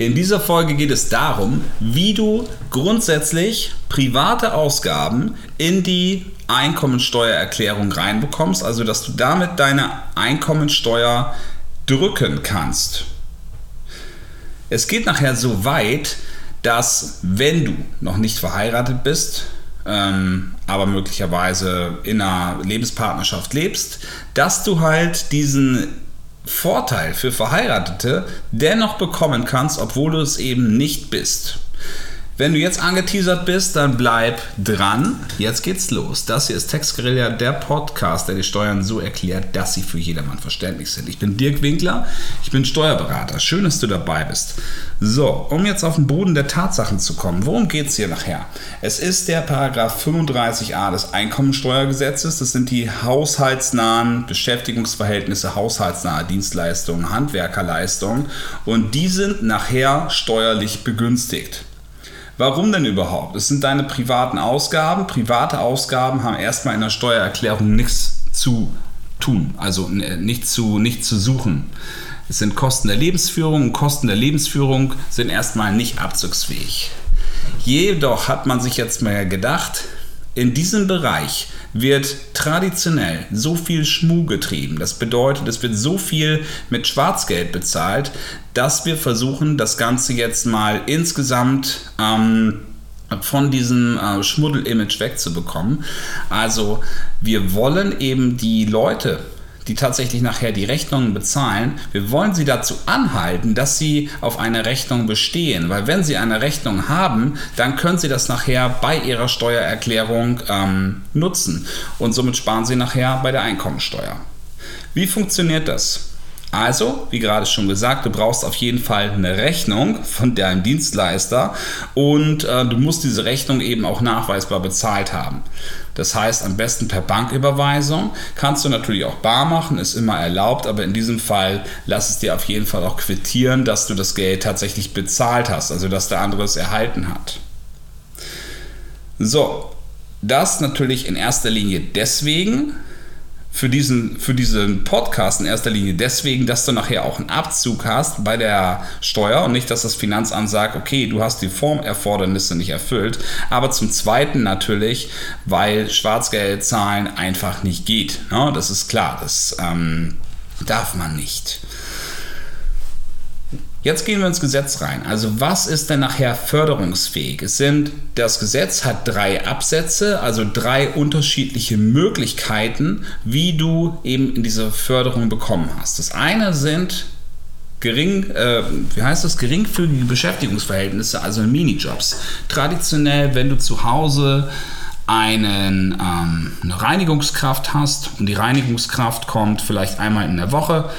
In dieser Folge geht es darum, wie du grundsätzlich private Ausgaben in die Einkommensteuererklärung reinbekommst, also dass du damit deine Einkommensteuer drücken kannst. Es geht nachher so weit, dass wenn du noch nicht verheiratet bist, ähm, aber möglicherweise in einer Lebenspartnerschaft lebst, dass du halt diesen Vorteil für Verheiratete dennoch bekommen kannst, obwohl du es eben nicht bist. Wenn du jetzt angeteasert bist, dann bleib dran. Jetzt geht's los. Das hier ist Textguerilla, der Podcast, der die Steuern so erklärt, dass sie für jedermann verständlich sind. Ich bin Dirk Winkler, ich bin Steuerberater. Schön, dass du dabei bist. So, um jetzt auf den Boden der Tatsachen zu kommen, worum geht's hier nachher? Es ist der Paragraph 35a des Einkommensteuergesetzes. Das sind die haushaltsnahen Beschäftigungsverhältnisse, haushaltsnahe Dienstleistungen, Handwerkerleistungen und die sind nachher steuerlich begünstigt. Warum denn überhaupt? Es sind deine privaten Ausgaben. Private Ausgaben haben erstmal in der Steuererklärung nichts zu tun, also nichts zu, nicht zu suchen. Es sind Kosten der Lebensführung und Kosten der Lebensführung sind erstmal nicht abzugsfähig. Jedoch hat man sich jetzt mal gedacht, in diesem Bereich wird traditionell so viel Schmuh getrieben. Das bedeutet, es wird so viel mit Schwarzgeld bezahlt, dass wir versuchen, das Ganze jetzt mal insgesamt ähm, von diesem äh, Schmuddel-Image wegzubekommen. Also wir wollen eben die Leute die tatsächlich nachher die Rechnungen bezahlen, wir wollen sie dazu anhalten, dass sie auf eine Rechnung bestehen. Weil wenn sie eine Rechnung haben, dann können sie das nachher bei ihrer Steuererklärung ähm, nutzen. Und somit sparen sie nachher bei der Einkommensteuer. Wie funktioniert das? Also, wie gerade schon gesagt, du brauchst auf jeden Fall eine Rechnung von deinem Dienstleister und äh, du musst diese Rechnung eben auch nachweisbar bezahlt haben. Das heißt, am besten per Banküberweisung. Kannst du natürlich auch bar machen, ist immer erlaubt, aber in diesem Fall lass es dir auf jeden Fall auch quittieren, dass du das Geld tatsächlich bezahlt hast, also dass der andere es erhalten hat. So, das natürlich in erster Linie deswegen, für diesen, für diesen Podcast in erster Linie deswegen, dass du nachher auch einen Abzug hast bei der Steuer und nicht, dass das Finanzamt sagt, okay, du hast die Formerfordernisse nicht erfüllt. Aber zum Zweiten natürlich, weil Schwarzgeld zahlen einfach nicht geht. Ja, das ist klar, das ähm, darf man nicht. Jetzt gehen wir ins Gesetz rein. Also was ist denn nachher förderungsfähig? Es sind, das Gesetz hat drei Absätze, also drei unterschiedliche Möglichkeiten, wie du eben in diese Förderung bekommen hast. Das eine sind gering, äh, wie heißt das, geringfügige Beschäftigungsverhältnisse, also Minijobs. Traditionell, wenn du zu Hause einen, ähm, eine Reinigungskraft hast und die Reinigungskraft kommt vielleicht einmal in der Woche,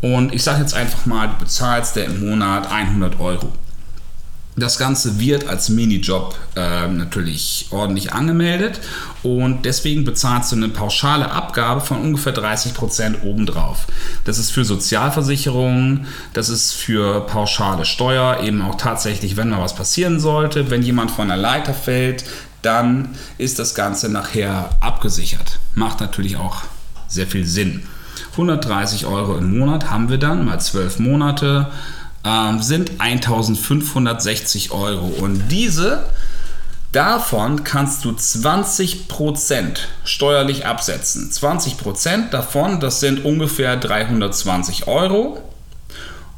und ich sage jetzt einfach mal, du bezahlst der im Monat 100 Euro. Das Ganze wird als Minijob äh, natürlich ordentlich angemeldet und deswegen bezahlst du eine pauschale Abgabe von ungefähr 30 Prozent obendrauf. Das ist für Sozialversicherungen, das ist für pauschale Steuer, eben auch tatsächlich, wenn mal was passieren sollte, wenn jemand von der Leiter fällt, dann ist das Ganze nachher abgesichert. Macht natürlich auch sehr viel Sinn. 130 Euro im Monat haben wir dann, mal 12 Monate, ähm, sind 1560 Euro. Und diese, davon kannst du 20% steuerlich absetzen. 20% davon, das sind ungefähr 320 Euro.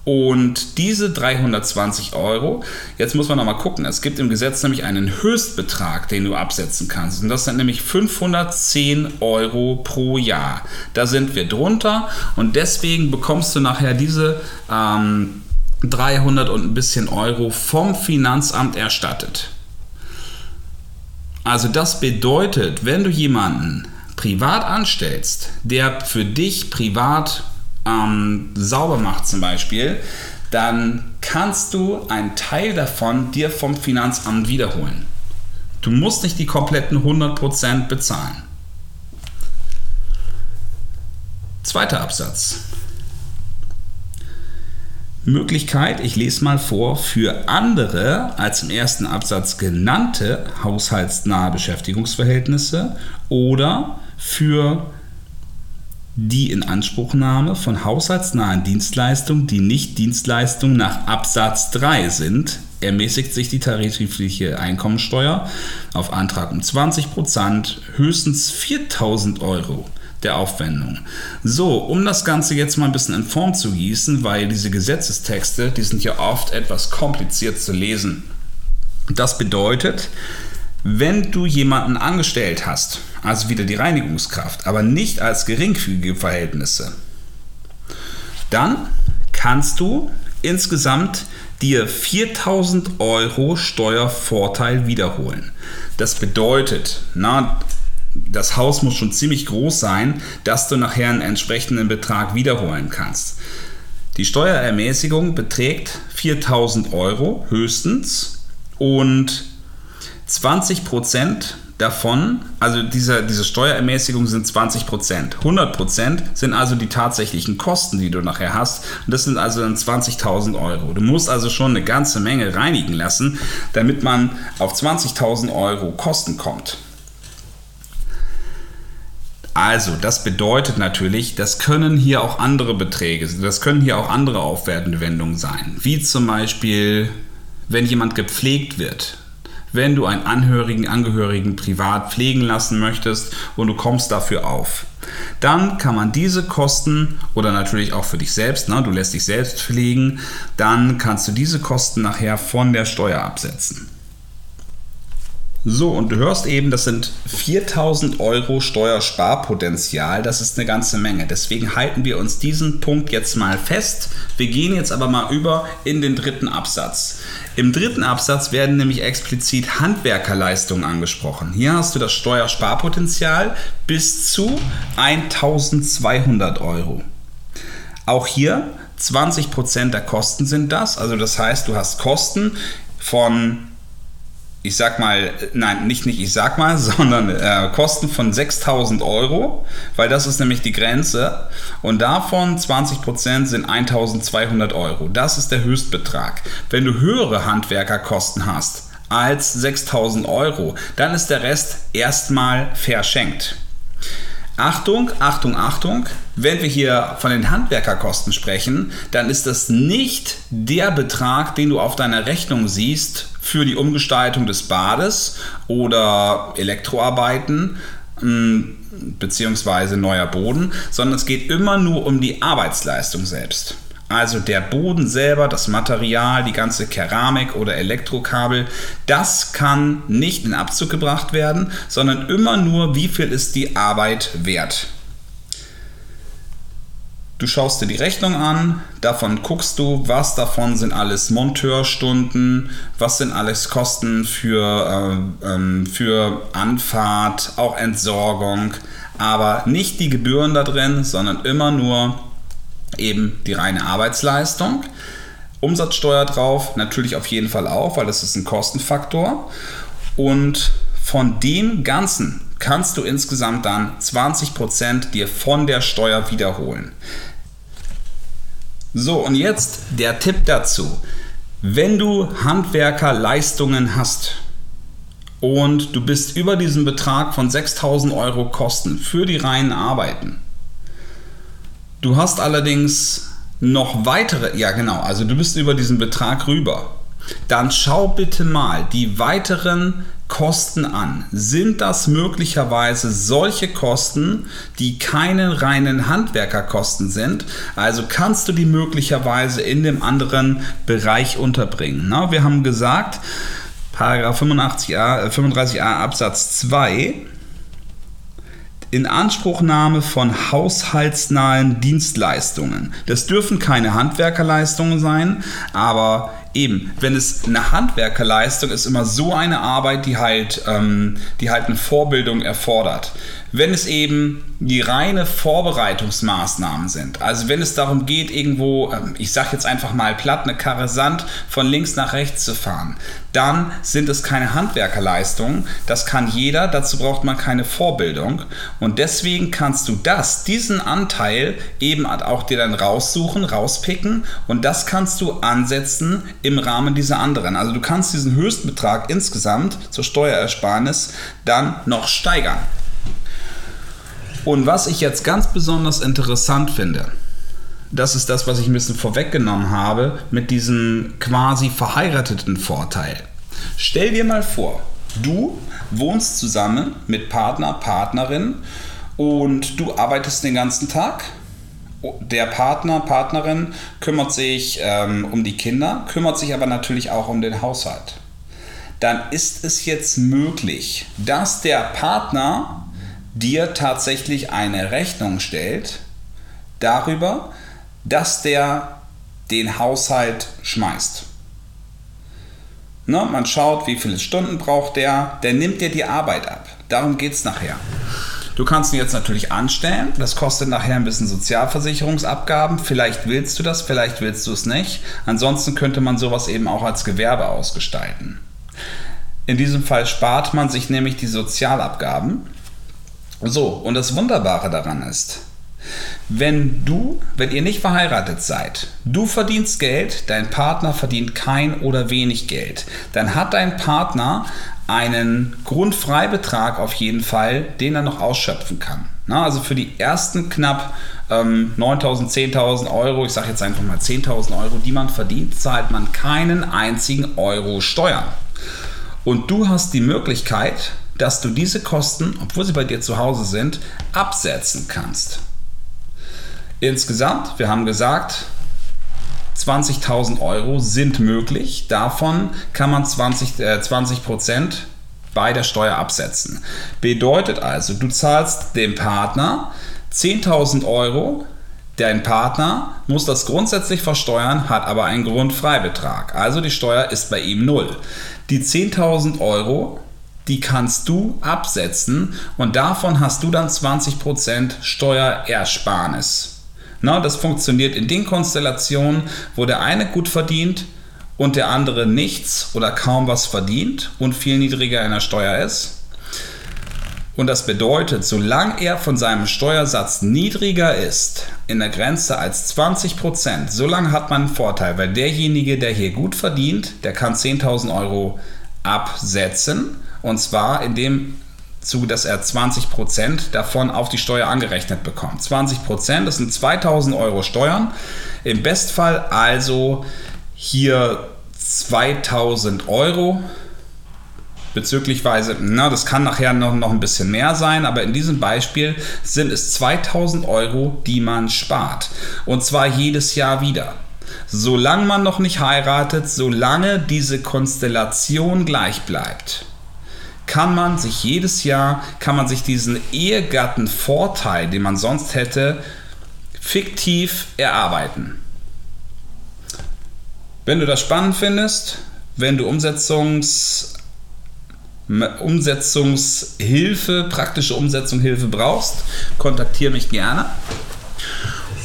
Und diese 320 Euro, jetzt muss man nochmal gucken, es gibt im Gesetz nämlich einen Höchstbetrag, den du absetzen kannst. Und das sind nämlich 510 Euro pro Jahr. Da sind wir drunter und deswegen bekommst du nachher diese ähm, 300 und ein bisschen Euro vom Finanzamt erstattet. Also das bedeutet, wenn du jemanden privat anstellst, der für dich privat ähm, sauber macht zum Beispiel, dann kannst du einen Teil davon dir vom Finanzamt wiederholen. Du musst nicht die kompletten 100% bezahlen. Zweiter Absatz. Möglichkeit, ich lese mal vor, für andere als im ersten Absatz genannte haushaltsnahe Beschäftigungsverhältnisse oder für die Inanspruchnahme von haushaltsnahen Dienstleistungen, die nicht Dienstleistungen nach Absatz 3 sind, ermäßigt sich die tarifliche Einkommensteuer auf Antrag um 20%, höchstens 4000 Euro der Aufwendung. So, um das Ganze jetzt mal ein bisschen in Form zu gießen, weil diese Gesetzestexte, die sind ja oft etwas kompliziert zu lesen. Das bedeutet, wenn du jemanden angestellt hast, also wieder die Reinigungskraft, aber nicht als geringfügige Verhältnisse, dann kannst du insgesamt dir 4000 Euro Steuervorteil wiederholen. Das bedeutet, na, das Haus muss schon ziemlich groß sein, dass du nachher einen entsprechenden Betrag wiederholen kannst. Die Steuerermäßigung beträgt 4000 Euro höchstens und 20 Prozent davon, also diese, diese Steuerermäßigung sind 20 Prozent. 100 Prozent sind also die tatsächlichen Kosten, die du nachher hast. Und das sind also dann 20.000 Euro. Du musst also schon eine ganze Menge reinigen lassen, damit man auf 20.000 Euro Kosten kommt. Also, das bedeutet natürlich, das können hier auch andere Beträge, das können hier auch andere Aufwendungen sein. Wie zum Beispiel, wenn jemand gepflegt wird, wenn du einen Angehörigen, Angehörigen privat pflegen lassen möchtest und du kommst dafür auf. Dann kann man diese Kosten oder natürlich auch für dich selbst, ne, du lässt dich selbst pflegen, dann kannst du diese Kosten nachher von der Steuer absetzen. So, und du hörst eben, das sind 4000 Euro Steuersparpotenzial. Das ist eine ganze Menge. Deswegen halten wir uns diesen Punkt jetzt mal fest. Wir gehen jetzt aber mal über in den dritten Absatz. Im dritten Absatz werden nämlich explizit Handwerkerleistungen angesprochen. Hier hast du das Steuersparpotenzial bis zu 1200 Euro. Auch hier 20% der Kosten sind das. Also das heißt, du hast Kosten von ich sag mal, nein, nicht, nicht ich sag mal, sondern äh, Kosten von 6000 Euro, weil das ist nämlich die Grenze und davon 20% sind 1200 Euro. Das ist der Höchstbetrag. Wenn du höhere Handwerkerkosten hast als 6000 Euro, dann ist der Rest erstmal verschenkt. Achtung, Achtung, Achtung, wenn wir hier von den Handwerkerkosten sprechen, dann ist das nicht der Betrag, den du auf deiner Rechnung siehst für die Umgestaltung des Bades oder Elektroarbeiten hm, beziehungsweise neuer Boden, sondern es geht immer nur um die Arbeitsleistung selbst. Also der Boden selber, das Material, die ganze Keramik oder Elektrokabel, das kann nicht in Abzug gebracht werden, sondern immer nur, wie viel ist die Arbeit wert. Du schaust dir die Rechnung an, davon guckst du, was davon sind alles Monteurstunden, was sind alles Kosten für, äh, ähm, für Anfahrt, auch Entsorgung, aber nicht die Gebühren da drin, sondern immer nur eben die reine Arbeitsleistung. Umsatzsteuer drauf, natürlich auf jeden Fall auch, weil das ist ein Kostenfaktor. Und von dem Ganzen kannst du insgesamt dann 20% dir von der Steuer wiederholen. So, und jetzt der Tipp dazu. Wenn du Handwerkerleistungen hast und du bist über diesen Betrag von 6000 Euro Kosten für die reinen Arbeiten, Du hast allerdings noch weitere, ja genau, also du bist über diesen Betrag rüber. Dann schau bitte mal die weiteren Kosten an. Sind das möglicherweise solche Kosten, die keine reinen Handwerkerkosten sind? Also kannst du die möglicherweise in dem anderen Bereich unterbringen. Na, wir haben gesagt, Paragraph 85a, 35a Absatz 2 Inanspruchnahme von haushaltsnahen Dienstleistungen. Das dürfen keine Handwerkerleistungen sein, aber eben, wenn es eine Handwerkerleistung ist, immer so eine Arbeit, die halt, ähm, die halt eine Vorbildung erfordert. Wenn es eben die reine Vorbereitungsmaßnahmen sind, also wenn es darum geht, irgendwo, ähm, ich sag jetzt einfach mal platt, eine Karre Sand von links nach rechts zu fahren, dann sind es keine Handwerkerleistungen. Das kann jeder, dazu braucht man keine Vorbildung. Und deswegen kannst du das, diesen Anteil eben auch dir dann raussuchen, rauspicken und das kannst du ansetzen im Rahmen dieser anderen. Also du kannst diesen Höchstbetrag insgesamt zur Steuerersparnis dann noch steigern. Und was ich jetzt ganz besonders interessant finde, das ist das, was ich ein bisschen vorweggenommen habe mit diesem quasi verheirateten Vorteil. Stell dir mal vor, du wohnst zusammen mit Partner, Partnerin und du arbeitest den ganzen Tag. Der Partner, Partnerin kümmert sich ähm, um die Kinder, kümmert sich aber natürlich auch um den Haushalt. Dann ist es jetzt möglich, dass der Partner dir tatsächlich eine Rechnung stellt darüber, dass der den Haushalt schmeißt. Ne, man schaut, wie viele Stunden braucht der, der nimmt dir die Arbeit ab. Darum geht es nachher. Du kannst ihn jetzt natürlich anstellen. Das kostet nachher ein bisschen Sozialversicherungsabgaben. Vielleicht willst du das, vielleicht willst du es nicht. Ansonsten könnte man sowas eben auch als Gewerbe ausgestalten. In diesem Fall spart man sich nämlich die Sozialabgaben. So, und das Wunderbare daran ist, wenn du, wenn ihr nicht verheiratet seid, du verdienst Geld, dein Partner verdient kein oder wenig Geld, dann hat dein Partner einen Grundfreibetrag auf jeden Fall, den er noch ausschöpfen kann. Na, also für die ersten knapp ähm, 9.000, 10.000 Euro, ich sage jetzt einfach mal 10.000 Euro, die man verdient, zahlt man keinen einzigen Euro Steuern. Und du hast die Möglichkeit, dass du diese Kosten, obwohl sie bei dir zu Hause sind, absetzen kannst. Insgesamt, wir haben gesagt, 20.000 Euro sind möglich. Davon kann man 20, äh, 20 Prozent bei der Steuer absetzen. Bedeutet also, du zahlst dem Partner 10.000 Euro. Dein Partner muss das grundsätzlich versteuern, hat aber einen Grundfreibetrag. Also die Steuer ist bei ihm null. Die 10.000 Euro, die kannst du absetzen und davon hast du dann 20% Steuerersparnis. Na, das funktioniert in den Konstellationen, wo der eine gut verdient und der andere nichts oder kaum was verdient und viel niedriger in der Steuer ist. Und das bedeutet, solange er von seinem Steuersatz niedriger ist, in der Grenze als 20%, solange hat man einen Vorteil, weil derjenige, der hier gut verdient, der kann 10.000 Euro absetzen. Und zwar indem zu, dass er 20% davon auf die Steuer angerechnet bekommt. 20%, das sind 2000 Euro Steuern. Im Bestfall also hier 2000 Euro bezüglichweise, na, das kann nachher noch, noch ein bisschen mehr sein, aber in diesem Beispiel sind es 2000 Euro, die man spart. Und zwar jedes Jahr wieder. Solange man noch nicht heiratet, solange diese Konstellation gleich bleibt kann man sich jedes Jahr, kann man sich diesen Ehegattenvorteil, den man sonst hätte, fiktiv erarbeiten. Wenn du das spannend findest, wenn du Umsetzungs, Umsetzungshilfe, praktische Umsetzungshilfe brauchst, kontaktiere mich gerne.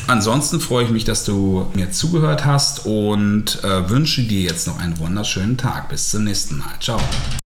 Ansonsten freue ich mich, dass du mir zugehört hast und äh, wünsche dir jetzt noch einen wunderschönen Tag. Bis zum nächsten Mal. Ciao.